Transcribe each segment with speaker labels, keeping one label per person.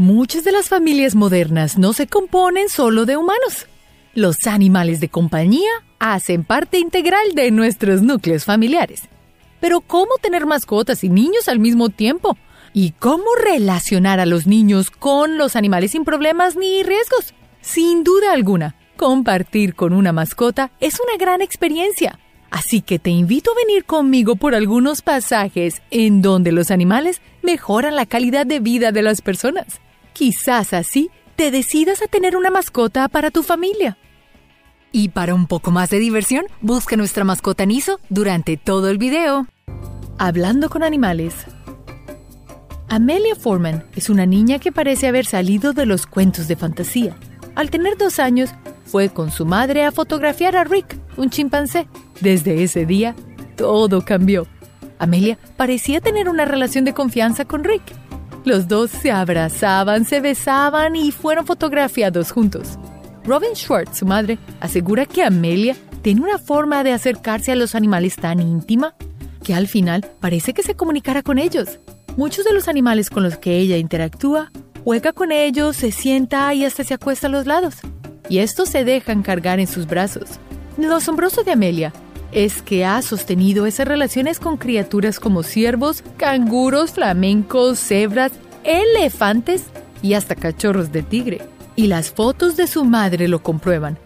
Speaker 1: Muchas de las familias modernas no se componen solo de humanos. Los animales de compañía hacen parte integral de nuestros núcleos familiares. Pero ¿cómo tener mascotas y niños al mismo tiempo? ¿Y cómo relacionar a los niños con los animales sin problemas ni riesgos? Sin duda alguna, compartir con una mascota es una gran experiencia. Así que te invito a venir conmigo por algunos pasajes en donde los animales mejoran la calidad de vida de las personas. Quizás así te decidas a tener una mascota para tu familia. Y para un poco más de diversión, busca nuestra mascota Niso durante todo el video. Hablando con animales. Amelia Foreman es una niña que parece haber salido de los cuentos de fantasía. Al tener dos años, fue con su madre a fotografiar a Rick, un chimpancé. Desde ese día, todo cambió. Amelia parecía tener una relación de confianza con Rick. Los dos se abrazaban, se besaban y fueron fotografiados juntos. Robin Schwartz, su madre, asegura que Amelia tiene una forma de acercarse a los animales tan íntima que al final parece que se comunicara con ellos. Muchos de los animales con los que ella interactúa, juega con ellos, se sienta y hasta se acuesta a los lados. Y estos se dejan cargar en sus brazos. Lo asombroso de Amelia es que ha sostenido esas relaciones con criaturas como ciervos, canguros, flamencos, cebras, elefantes y hasta cachorros de tigre. Y las fotos de su madre lo comprueban.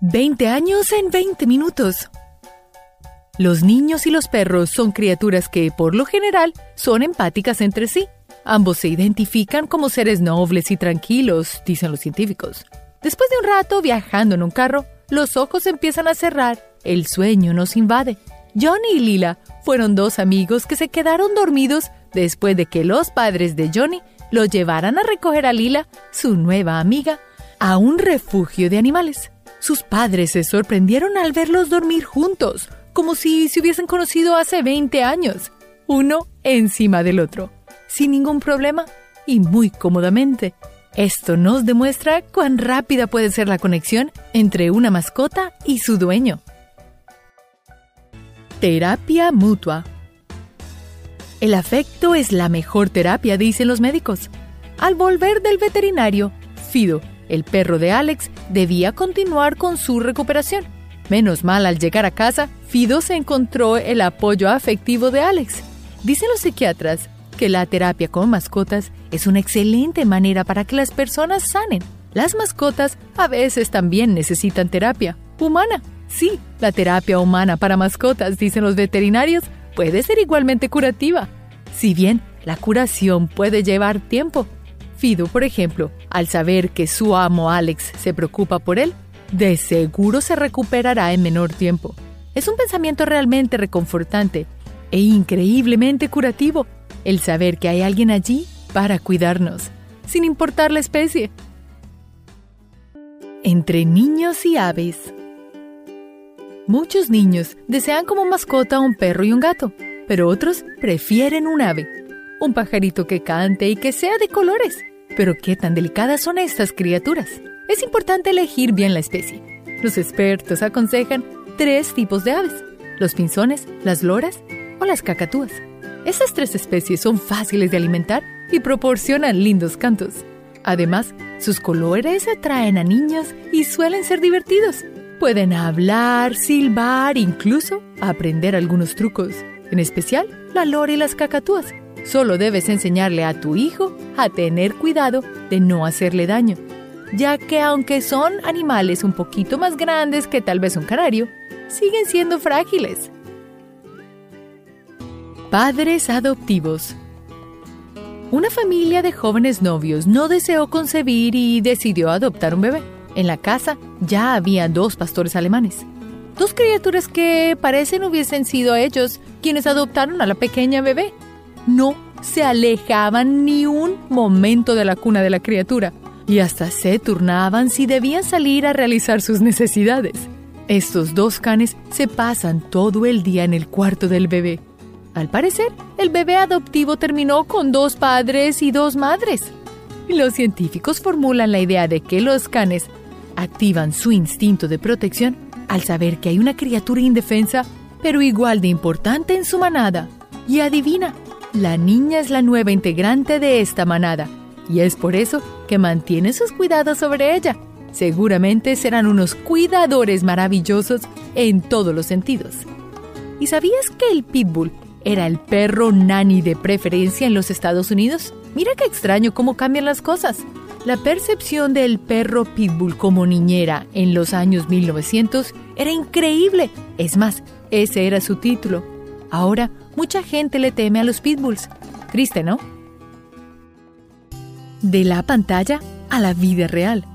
Speaker 1: 20 años en 20 minutos. Los niños y los perros son criaturas que, por lo general, son empáticas entre sí. Ambos se identifican como seres nobles y tranquilos, dicen los científicos. Después de un rato viajando en un carro, los ojos empiezan a cerrar, el sueño nos invade. Johnny y Lila fueron dos amigos que se quedaron dormidos después de que los padres de Johnny lo llevaran a recoger a Lila, su nueva amiga, a un refugio de animales. Sus padres se sorprendieron al verlos dormir juntos, como si se hubiesen conocido hace 20 años, uno encima del otro, sin ningún problema y muy cómodamente. Esto nos demuestra cuán rápida puede ser la conexión entre una mascota y su dueño. Terapia mutua. El afecto es la mejor terapia, dicen los médicos. Al volver del veterinario, Fido, el perro de Alex, debía continuar con su recuperación. Menos mal al llegar a casa, Fido se encontró el apoyo afectivo de Alex. Dicen los psiquiatras que la terapia con mascotas es una excelente manera para que las personas sanen. Las mascotas a veces también necesitan terapia humana. Sí, la terapia humana para mascotas, dicen los veterinarios, puede ser igualmente curativa. Si bien la curación puede llevar tiempo. Fido, por ejemplo, al saber que su amo Alex se preocupa por él, de seguro se recuperará en menor tiempo. Es un pensamiento realmente reconfortante e increíblemente curativo el saber que hay alguien allí para cuidarnos, sin importar la especie. Entre niños y aves. Muchos niños desean como mascota un perro y un gato, pero otros prefieren un ave, un pajarito que cante y que sea de colores. Pero qué tan delicadas son estas criaturas. Es importante elegir bien la especie. Los expertos aconsejan tres tipos de aves, los pinzones, las loras o las cacatúas. Estas tres especies son fáciles de alimentar y proporcionan lindos cantos. Además, sus colores atraen a niños y suelen ser divertidos. Pueden hablar, silbar, incluso aprender algunos trucos, en especial la lora y las cacatúas. Solo debes enseñarle a tu hijo a tener cuidado de no hacerle daño, ya que aunque son animales un poquito más grandes que tal vez un canario, siguen siendo frágiles. Padres adoptivos. Una familia de jóvenes novios no deseó concebir y decidió adoptar un bebé. En la casa ya había dos pastores alemanes. Dos criaturas que parecen hubiesen sido ellos quienes adoptaron a la pequeña bebé. No se alejaban ni un momento de la cuna de la criatura y hasta se turnaban si debían salir a realizar sus necesidades. Estos dos canes se pasan todo el día en el cuarto del bebé. Al parecer, el bebé adoptivo terminó con dos padres y dos madres. Los científicos formulan la idea de que los canes activan su instinto de protección al saber que hay una criatura indefensa, pero igual de importante en su manada. Y adivina, la niña es la nueva integrante de esta manada y es por eso que mantiene sus cuidados sobre ella. Seguramente serán unos cuidadores maravillosos en todos los sentidos. ¿Y sabías que el pitbull era el perro nani de preferencia en los Estados Unidos? Mira qué extraño cómo cambian las cosas. La percepción del perro pitbull como niñera en los años 1900 era increíble. Es más, ese era su título. Ahora, mucha gente le teme a los pitbulls. Triste, ¿no? De la pantalla a la vida real.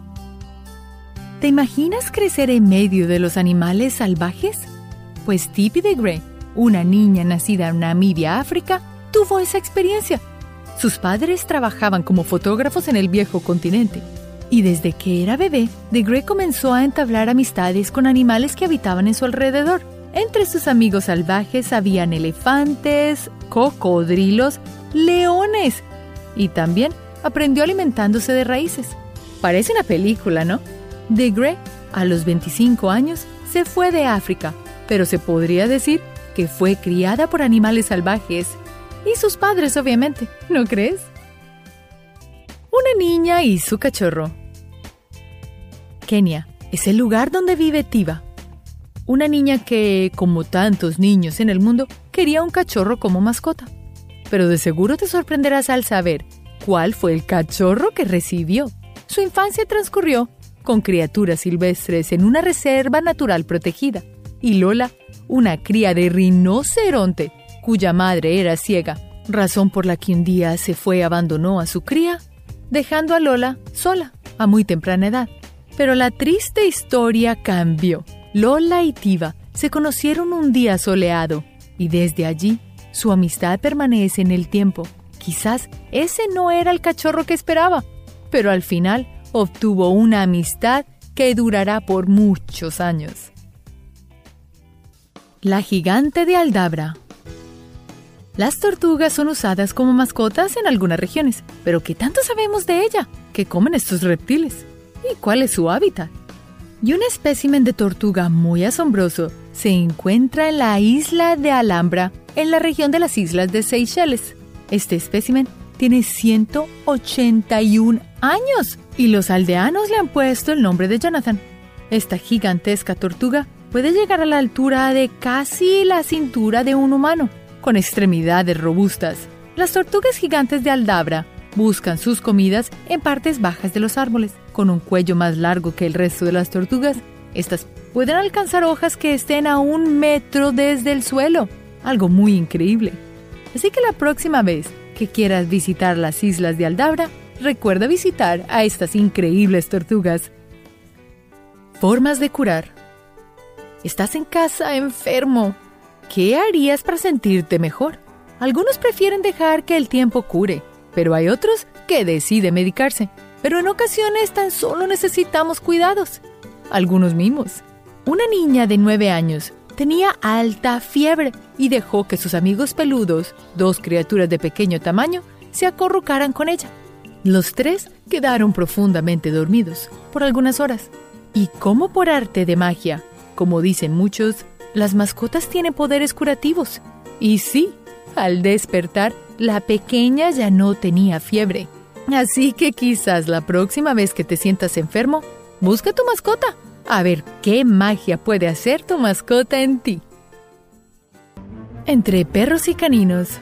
Speaker 1: ¿Te imaginas crecer en medio de los animales salvajes? Pues Tippy de Grey, una niña nacida en Namibia, África, tuvo esa experiencia. Sus padres trabajaban como fotógrafos en el viejo continente. Y desde que era bebé, de Grey comenzó a entablar amistades con animales que habitaban en su alrededor. Entre sus amigos salvajes habían elefantes, cocodrilos, leones. Y también aprendió alimentándose de raíces. Parece una película, ¿no? De Grey, a los 25 años, se fue de África pero se podría decir que fue criada por animales salvajes y sus padres, obviamente, ¿no crees? Una niña y su cachorro. Kenia es el lugar donde vive Tiva, una niña que, como tantos niños en el mundo, quería un cachorro como mascota. Pero de seguro te sorprenderás al saber cuál fue el cachorro que recibió. Su infancia transcurrió con criaturas silvestres en una reserva natural protegida y Lola, una cría de rinoceronte, cuya madre era ciega, razón por la que un día se fue y abandonó a su cría, dejando a Lola sola a muy temprana edad. Pero la triste historia cambió. Lola y Tiva se conocieron un día soleado y desde allí su amistad permanece en el tiempo. Quizás ese no era el cachorro que esperaba, pero al final obtuvo una amistad que durará por muchos años. La gigante de Aldabra. Las tortugas son usadas como mascotas en algunas regiones, pero ¿qué tanto sabemos de ella? ¿Qué comen estos reptiles? ¿Y cuál es su hábitat? Y un espécimen de tortuga muy asombroso se encuentra en la isla de Alhambra, en la región de las islas de Seychelles. Este espécimen tiene 181 años y los aldeanos le han puesto el nombre de Jonathan. Esta gigantesca tortuga puede llegar a la altura de casi la cintura de un humano, con extremidades robustas. Las tortugas gigantes de Aldabra buscan sus comidas en partes bajas de los árboles, con un cuello más largo que el resto de las tortugas. Estas pueden alcanzar hojas que estén a un metro desde el suelo, algo muy increíble. Así que la próxima vez que quieras visitar las islas de Aldabra, recuerda visitar a estas increíbles tortugas. Formas de curar. Estás en casa enfermo. ¿Qué harías para sentirte mejor? Algunos prefieren dejar que el tiempo cure, pero hay otros que deciden medicarse. Pero en ocasiones tan solo necesitamos cuidados. Algunos mimos. Una niña de 9 años tenía alta fiebre y dejó que sus amigos peludos, dos criaturas de pequeño tamaño, se acorrucaran con ella. Los tres quedaron profundamente dormidos por algunas horas. Y como por arte de magia, como dicen muchos, las mascotas tienen poderes curativos. Y sí, al despertar, la pequeña ya no tenía fiebre. Así que quizás la próxima vez que te sientas enfermo, busca tu mascota. A ver qué magia puede hacer tu mascota en ti. Entre perros y caninos.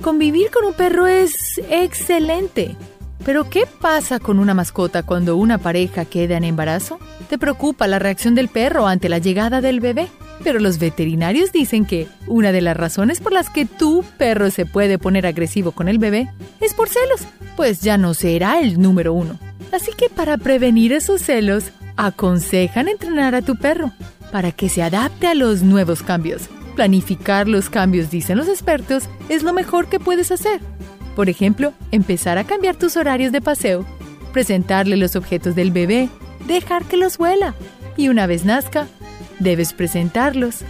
Speaker 1: Convivir con un perro es excelente. Pero ¿qué pasa con una mascota cuando una pareja queda en embarazo? Te preocupa la reacción del perro ante la llegada del bebé. Pero los veterinarios dicen que una de las razones por las que tu perro se puede poner agresivo con el bebé es por celos, pues ya no será el número uno. Así que para prevenir esos celos, aconsejan entrenar a tu perro para que se adapte a los nuevos cambios. Planificar los cambios, dicen los expertos, es lo mejor que puedes hacer. Por ejemplo, empezar a cambiar tus horarios de paseo, presentarle los objetos del bebé, dejar que los huela y una vez nazca, debes presentarlos,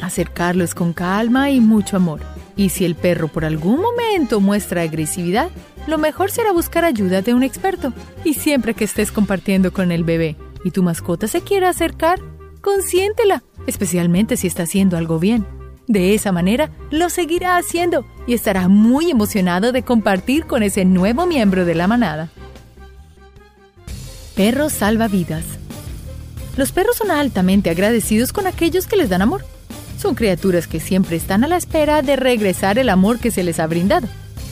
Speaker 1: acercarlos con calma y mucho amor. Y si el perro por algún momento muestra agresividad, lo mejor será buscar ayuda de un experto. Y siempre que estés compartiendo con el bebé y tu mascota se quiera acercar, consiéntela, especialmente si está haciendo algo bien. De esa manera, lo seguirá haciendo y estará muy emocionado de compartir con ese nuevo miembro de la manada. Perros salvavidas. Los perros son altamente agradecidos con aquellos que les dan amor. Son criaturas que siempre están a la espera de regresar el amor que se les ha brindado.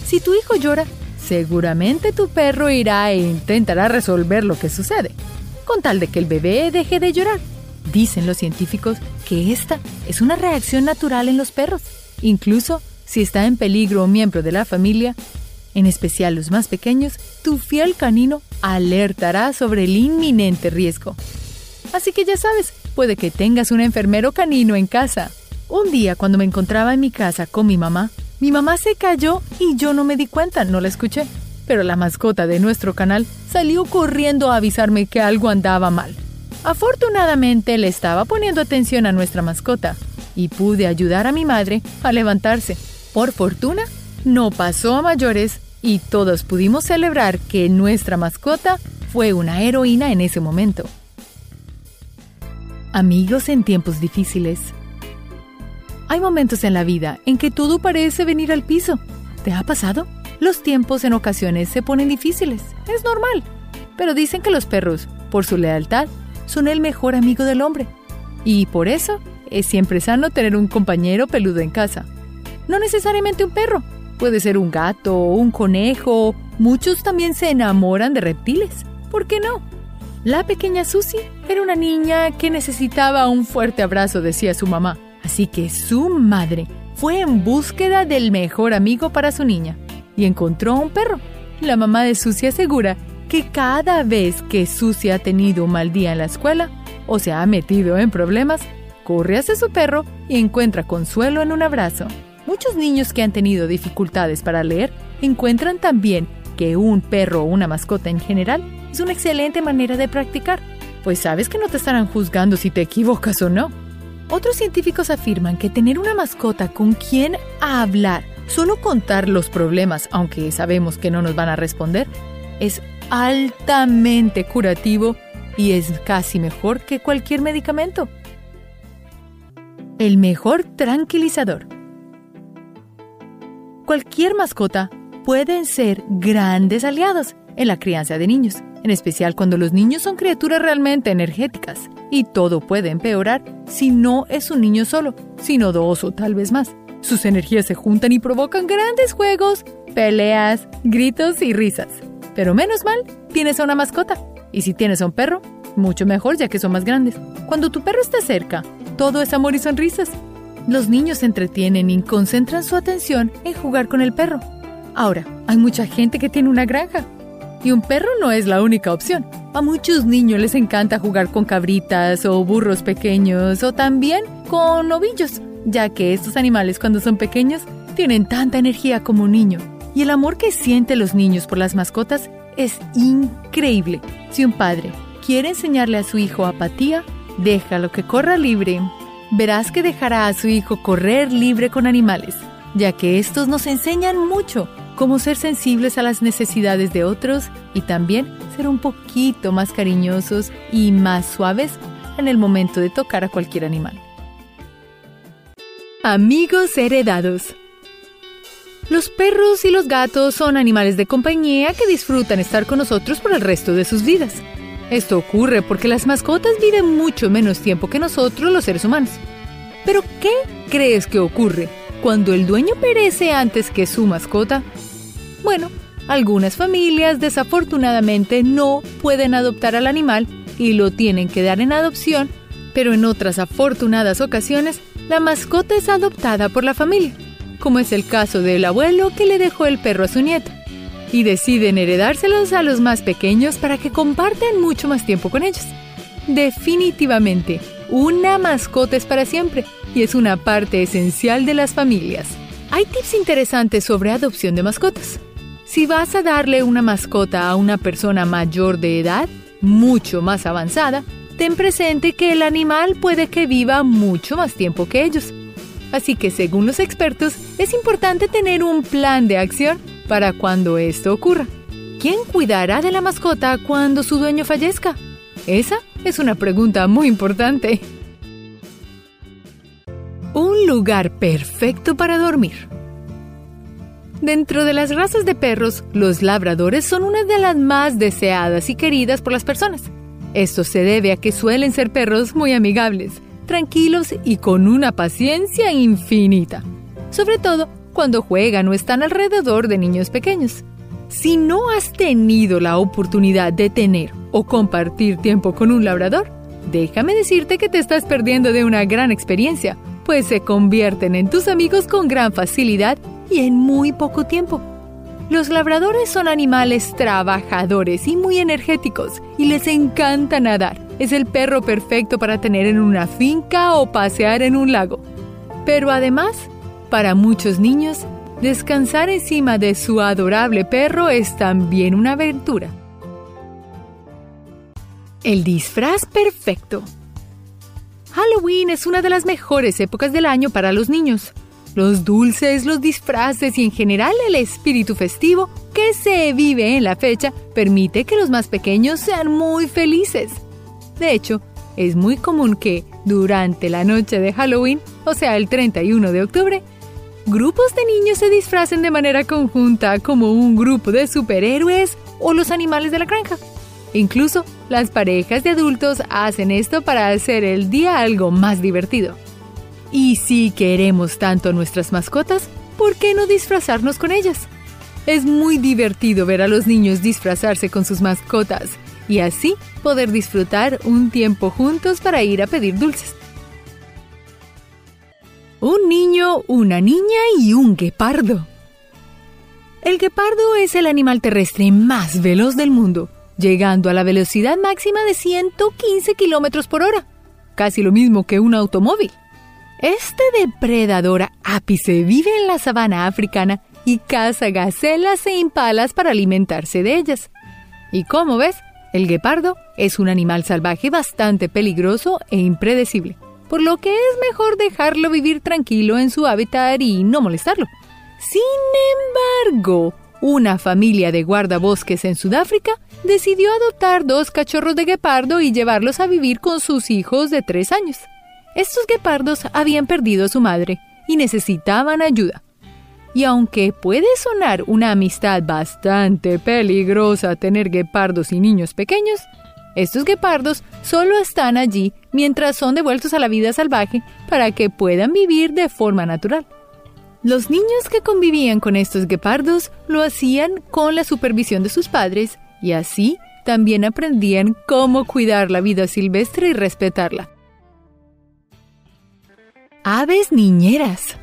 Speaker 1: Si tu hijo llora, seguramente tu perro irá e intentará resolver lo que sucede, con tal de que el bebé deje de llorar. Dicen los científicos que esta es una reacción natural en los perros. Incluso si está en peligro un miembro de la familia, en especial los más pequeños, tu fiel canino alertará sobre el inminente riesgo. Así que ya sabes, puede que tengas un enfermero canino en casa. Un día cuando me encontraba en mi casa con mi mamá, mi mamá se cayó y yo no me di cuenta, no la escuché. Pero la mascota de nuestro canal salió corriendo a avisarme que algo andaba mal. Afortunadamente le estaba poniendo atención a nuestra mascota y pude ayudar a mi madre a levantarse. Por fortuna, no pasó a mayores y todos pudimos celebrar que nuestra mascota fue una heroína en ese momento. Amigos en tiempos difíciles. Hay momentos en la vida en que todo parece venir al piso. ¿Te ha pasado? Los tiempos en ocasiones se ponen difíciles. Es normal. Pero dicen que los perros, por su lealtad, son el mejor amigo del hombre. Y por eso es siempre sano tener un compañero peludo en casa. No necesariamente un perro. Puede ser un gato un conejo. Muchos también se enamoran de reptiles. ¿Por qué no? La pequeña Susie era una niña que necesitaba un fuerte abrazo, decía su mamá. Así que su madre fue en búsqueda del mejor amigo para su niña y encontró un perro. La mamá de Susie asegura que cada vez que Susie ha tenido un mal día en la escuela o se ha metido en problemas, corre hacia su perro y encuentra consuelo en un abrazo. Muchos niños que han tenido dificultades para leer encuentran también que un perro o una mascota en general es una excelente manera de practicar, pues sabes que no te estarán juzgando si te equivocas o no. Otros científicos afirman que tener una mascota con quien hablar, solo contar los problemas, aunque sabemos que no nos van a responder, es altamente curativo y es casi mejor que cualquier medicamento. El mejor tranquilizador. Cualquier mascota pueden ser grandes aliados en la crianza de niños en especial cuando los niños son criaturas realmente energéticas. Y todo puede empeorar si no es un niño solo, sino dos o tal vez más. Sus energías se juntan y provocan grandes juegos, peleas, gritos y risas. Pero menos mal, tienes a una mascota. Y si tienes a un perro, mucho mejor ya que son más grandes. Cuando tu perro está cerca, todo es amor y sonrisas. Los niños se entretienen y concentran su atención en jugar con el perro. Ahora, hay mucha gente que tiene una granja y un perro no es la única opción. A muchos niños les encanta jugar con cabritas o burros pequeños o también con ovillos, ya que estos animales cuando son pequeños tienen tanta energía como un niño. Y el amor que sienten los niños por las mascotas es increíble. Si un padre quiere enseñarle a su hijo apatía, déjalo que corra libre. Verás que dejará a su hijo correr libre con animales, ya que estos nos enseñan mucho cómo ser sensibles a las necesidades de otros y también ser un poquito más cariñosos y más suaves en el momento de tocar a cualquier animal. Amigos heredados. Los perros y los gatos son animales de compañía que disfrutan estar con nosotros por el resto de sus vidas. Esto ocurre porque las mascotas viven mucho menos tiempo que nosotros los seres humanos. Pero ¿qué crees que ocurre cuando el dueño perece antes que su mascota? Bueno, algunas familias desafortunadamente no pueden adoptar al animal y lo tienen que dar en adopción, pero en otras afortunadas ocasiones la mascota es adoptada por la familia, como es el caso del abuelo que le dejó el perro a su nieto, y deciden heredárselos a los más pequeños para que compartan mucho más tiempo con ellos. Definitivamente, una mascota es para siempre y es una parte esencial de las familias. Hay tips interesantes sobre adopción de mascotas. Si vas a darle una mascota a una persona mayor de edad, mucho más avanzada, ten presente que el animal puede que viva mucho más tiempo que ellos. Así que según los expertos, es importante tener un plan de acción para cuando esto ocurra. ¿Quién cuidará de la mascota cuando su dueño fallezca? Esa es una pregunta muy importante. Un lugar perfecto para dormir. Dentro de las razas de perros, los labradores son una de las más deseadas y queridas por las personas. Esto se debe a que suelen ser perros muy amigables, tranquilos y con una paciencia infinita, sobre todo cuando juegan o están alrededor de niños pequeños. Si no has tenido la oportunidad de tener o compartir tiempo con un labrador, déjame decirte que te estás perdiendo de una gran experiencia, pues se convierten en tus amigos con gran facilidad y en muy poco tiempo. Los labradores son animales trabajadores y muy energéticos y les encanta nadar. Es el perro perfecto para tener en una finca o pasear en un lago. Pero además, para muchos niños, descansar encima de su adorable perro es también una aventura. El disfraz perfecto. Halloween es una de las mejores épocas del año para los niños. Los dulces, los disfraces y en general el espíritu festivo que se vive en la fecha permite que los más pequeños sean muy felices. De hecho, es muy común que, durante la noche de Halloween, o sea el 31 de octubre, grupos de niños se disfracen de manera conjunta como un grupo de superhéroes o los animales de la granja. Incluso las parejas de adultos hacen esto para hacer el día algo más divertido. Y si queremos tanto a nuestras mascotas, ¿por qué no disfrazarnos con ellas? Es muy divertido ver a los niños disfrazarse con sus mascotas y así poder disfrutar un tiempo juntos para ir a pedir dulces. Un niño, una niña y un guepardo. El guepardo es el animal terrestre más veloz del mundo llegando a la velocidad máxima de 115 km por hora, casi lo mismo que un automóvil. Este depredador ápice vive en la sabana africana y caza gacelas e impalas para alimentarse de ellas. Y como ves, el guepardo es un animal salvaje bastante peligroso e impredecible, por lo que es mejor dejarlo vivir tranquilo en su hábitat y no molestarlo. Sin embargo, una familia de guardabosques en Sudáfrica decidió adoptar dos cachorros de guepardo y llevarlos a vivir con sus hijos de tres años. Estos guepardos habían perdido a su madre y necesitaban ayuda. Y aunque puede sonar una amistad bastante peligrosa tener guepardos y niños pequeños, estos guepardos solo están allí mientras son devueltos a la vida salvaje para que puedan vivir de forma natural. Los niños que convivían con estos guepardos lo hacían con la supervisión de sus padres y así también aprendían cómo cuidar la vida silvestre y respetarla. Aves niñeras.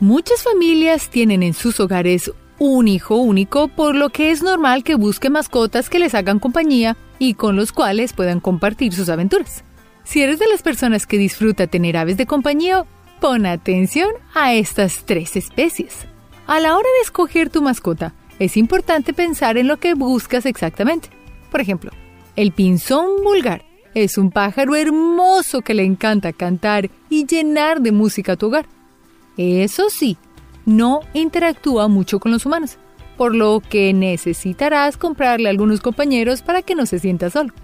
Speaker 1: Muchas familias tienen en sus hogares un hijo único, por lo que es normal que busque mascotas que les hagan compañía y con los cuales puedan compartir sus aventuras. Si eres de las personas que disfruta tener aves de compañía, pon atención a estas tres especies. A la hora de escoger tu mascota, es importante pensar en lo que buscas exactamente. Por ejemplo, el pinzón vulgar es un pájaro hermoso que le encanta cantar y llenar de música tu hogar. Eso sí, no interactúa mucho con los humanos, por lo que necesitarás comprarle algunos compañeros para que no se sienta solo.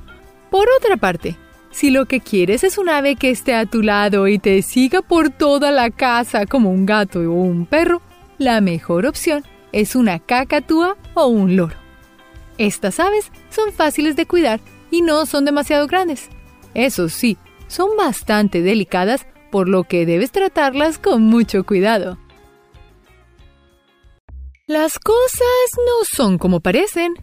Speaker 1: Por otra parte, si lo que quieres es un ave que esté a tu lado y te siga por toda la casa como un gato o un perro, la mejor opción es una cacatúa o un loro. Estas aves son fáciles de cuidar y no son demasiado grandes. Eso sí, son bastante delicadas, por lo que debes tratarlas con mucho cuidado. Las cosas no son como parecen.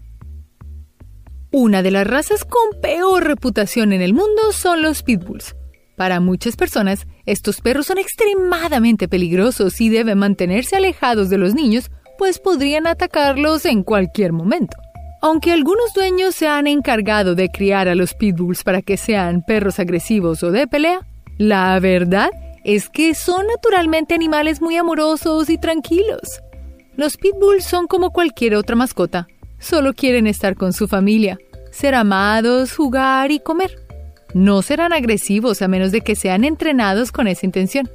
Speaker 1: Una de las razas con peor reputación en el mundo son los pitbulls. Para muchas personas, estos perros son extremadamente peligrosos y deben mantenerse alejados de los niños pues podrían atacarlos en cualquier momento. Aunque algunos dueños se han encargado de criar a los pitbulls para que sean perros agresivos o de pelea, la verdad es que son naturalmente animales muy amorosos y tranquilos. Los pitbulls son como cualquier otra mascota, solo quieren estar con su familia, ser amados, jugar y comer. No serán agresivos a menos de que sean entrenados con esa intención.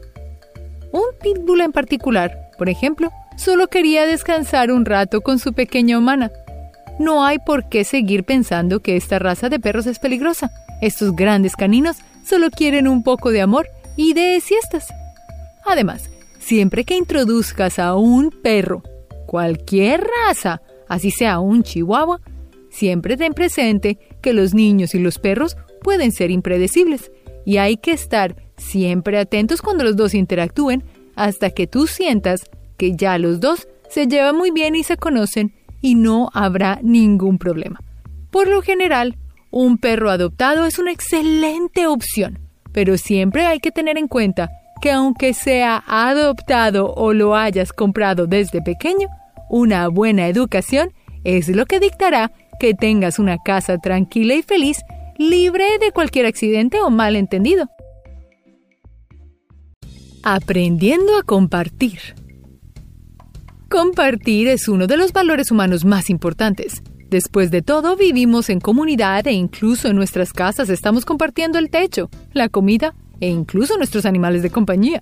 Speaker 1: Un pitbull en particular, por ejemplo, Solo quería descansar un rato con su pequeña humana. No hay por qué seguir pensando que esta raza de perros es peligrosa. Estos grandes caninos solo quieren un poco de amor y de siestas. Además, siempre que introduzcas a un perro, cualquier raza, así sea un chihuahua, siempre ten presente que los niños y los perros pueden ser impredecibles y hay que estar siempre atentos cuando los dos interactúen hasta que tú sientas que ya los dos se llevan muy bien y se conocen y no habrá ningún problema. Por lo general, un perro adoptado es una excelente opción, pero siempre hay que tener en cuenta que aunque sea adoptado o lo hayas comprado desde pequeño, una buena educación es lo que dictará que tengas una casa tranquila y feliz, libre de cualquier accidente o malentendido. Aprendiendo a compartir. Compartir es uno de los valores humanos más importantes. Después de todo, vivimos en comunidad e incluso en nuestras casas estamos compartiendo el techo, la comida e incluso nuestros animales de compañía.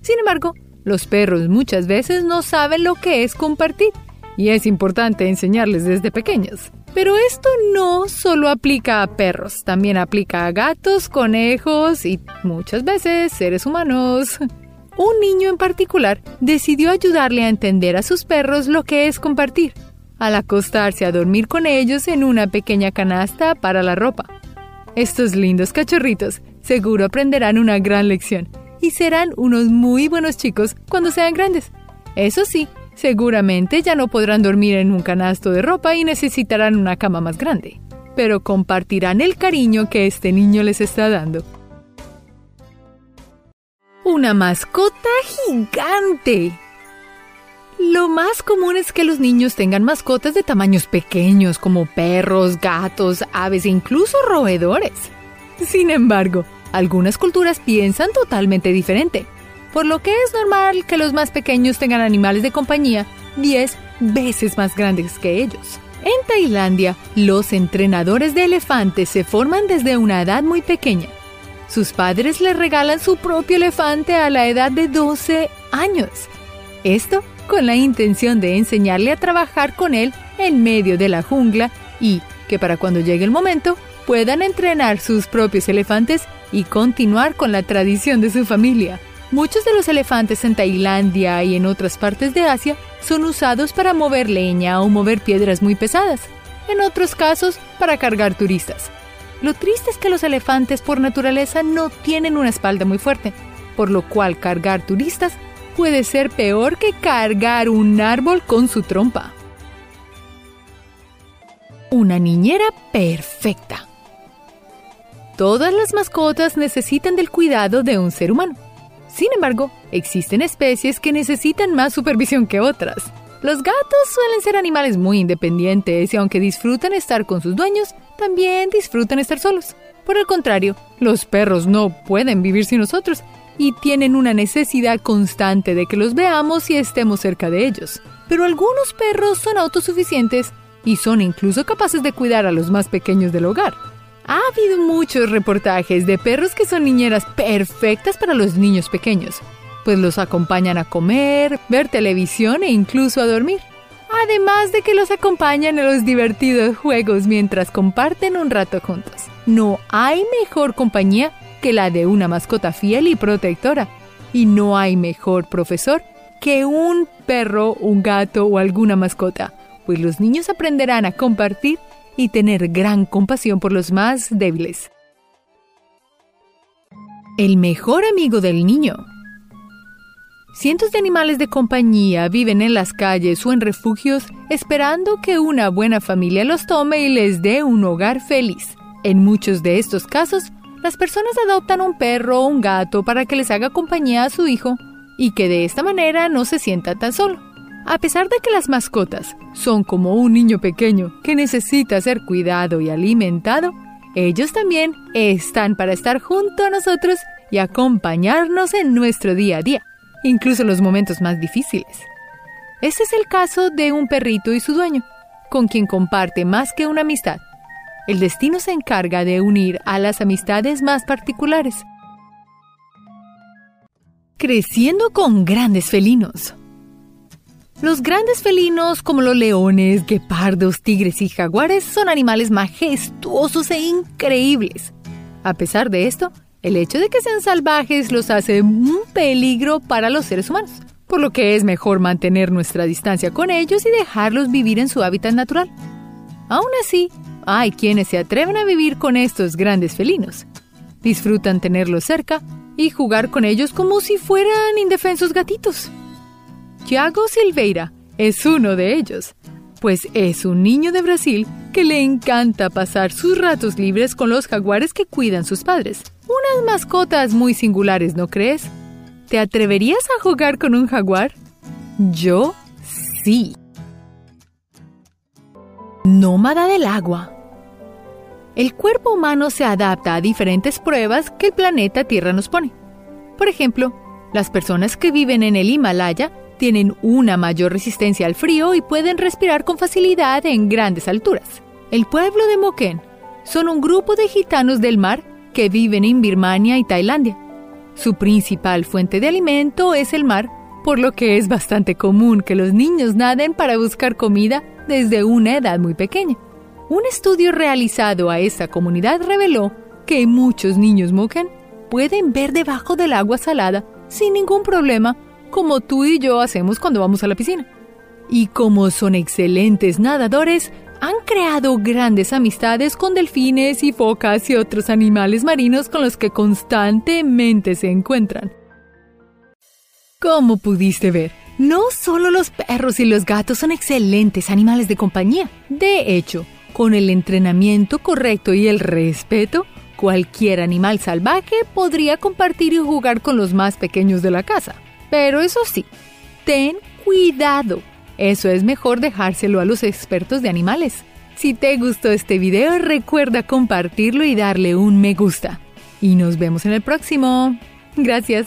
Speaker 1: Sin embargo, los perros muchas veces no saben lo que es compartir y es importante enseñarles desde pequeños. Pero esto no solo aplica a perros, también aplica a gatos, conejos y muchas veces seres humanos. un niño en particular decidió ayudarle a entender a sus perros lo que es compartir, al acostarse a dormir con ellos en una pequeña canasta para la ropa. Estos lindos cachorritos seguro aprenderán una gran lección y serán unos muy buenos chicos cuando sean grandes. Eso sí, seguramente ya no podrán dormir en un canasto de ropa y necesitarán una cama más grande, pero compartirán el cariño que este niño les está dando una mascota gigante. Lo más común es que los niños tengan mascotas de tamaños pequeños como perros, gatos, aves e incluso roedores. Sin embargo, algunas culturas piensan totalmente diferente, por lo que es normal que los más pequeños tengan animales de compañía 10 veces más grandes que ellos. En Tailandia, los entrenadores de elefantes se forman desde una edad muy pequeña sus padres le regalan su propio elefante a la edad de 12 años. Esto con la intención de enseñarle a trabajar con él en medio de la jungla y que para cuando llegue el momento puedan entrenar sus propios elefantes y continuar con la tradición de su familia. Muchos de los elefantes en Tailandia y en otras partes de Asia son usados para mover leña o mover piedras muy pesadas, en otros casos para cargar turistas. Lo triste es que los elefantes por naturaleza no tienen una espalda muy fuerte, por lo cual cargar turistas puede ser peor que cargar un árbol con su trompa. Una niñera perfecta. Todas las mascotas necesitan del cuidado de un ser humano. Sin embargo, existen especies que necesitan más supervisión que otras. Los gatos suelen ser animales muy independientes y aunque disfrutan estar con sus dueños, también disfrutan estar solos. Por el contrario, los perros no pueden vivir sin nosotros y tienen una necesidad constante de que los veamos y estemos cerca de ellos. Pero algunos perros son autosuficientes y son incluso capaces de cuidar a los más pequeños del hogar. Ha habido muchos reportajes de perros que son niñeras perfectas para los niños pequeños, pues los acompañan a comer, ver televisión e incluso a dormir. Además de que los acompañan en los divertidos juegos mientras comparten un rato juntos. No hay mejor compañía que la de una mascota fiel y protectora. Y no hay mejor profesor que un perro, un gato o alguna mascota, pues los niños aprenderán a compartir y tener gran compasión por los más débiles. El mejor amigo del niño Cientos de animales de compañía viven en las calles o en refugios esperando que una buena familia los tome y les dé un hogar feliz. En muchos de estos casos, las personas adoptan un perro o un gato para que les haga compañía a su hijo y que de esta manera no se sienta tan solo. A pesar de que las mascotas son como un niño pequeño que necesita ser cuidado y alimentado, ellos también están para estar junto a nosotros y acompañarnos en nuestro día a día incluso en los momentos más difíciles. Este es el caso de un perrito y su dueño, con quien comparte más que una amistad. El destino se encarga de unir a las amistades más particulares. Creciendo con grandes felinos. Los grandes felinos como los leones, guepardos, tigres y jaguares son animales majestuosos e increíbles. A pesar de esto, El hecho de que sean salvajes los hace un peligro para los seres humanos, por lo que es mejor mantener nuestra distancia con ellos y dejarlos vivir en su hábitat natural. Aún así, hay quienes se atreven a vivir con estos grandes felinos. Disfrutan tenerlos cerca y jugar con ellos como si fueran indefensos gatitos. Thiago Silveira es uno de ellos, pues es un niño de Brasil que le encanta pasar sus ratos libres con los jaguares que cuidan sus padres. Unas mascotas muy singulares, ¿no crees? ¿Te atreverías a jugar con un jaguar? Yo sí. Nómada del agua. El cuerpo humano se adapta a diferentes pruebas que el planeta Tierra nos pone. Por ejemplo, las personas que viven en el Himalaya tienen una mayor resistencia al frío y pueden respirar con facilidad en grandes alturas. El pueblo de Moken son un grupo de gitanos del mar que viven en Birmania y Tailandia. Su principal fuente de alimento es el mar, por lo que es bastante común que los niños naden para buscar comida desde una edad muy pequeña. Un estudio realizado a esta comunidad reveló que muchos niños Moken pueden ver debajo del agua salada sin ningún problema, como tú y yo hacemos cuando vamos a la piscina. Y como son excelentes nadadores, han creado grandes amistades con delfines y focas y otros animales marinos con los que constantemente se encuentran. Como pudiste ver, no solo los perros y los gatos son excelentes animales de compañía. De hecho, con el entrenamiento correcto y el respeto, cualquier animal salvaje podría compartir y jugar con los más pequeños de la casa. Pero eso sí, ten cuidado. Eso es mejor dejárselo a los expertos de animales. Si te gustó este video, recuerda compartirlo y darle un me gusta. Y nos vemos en el próximo. Gracias.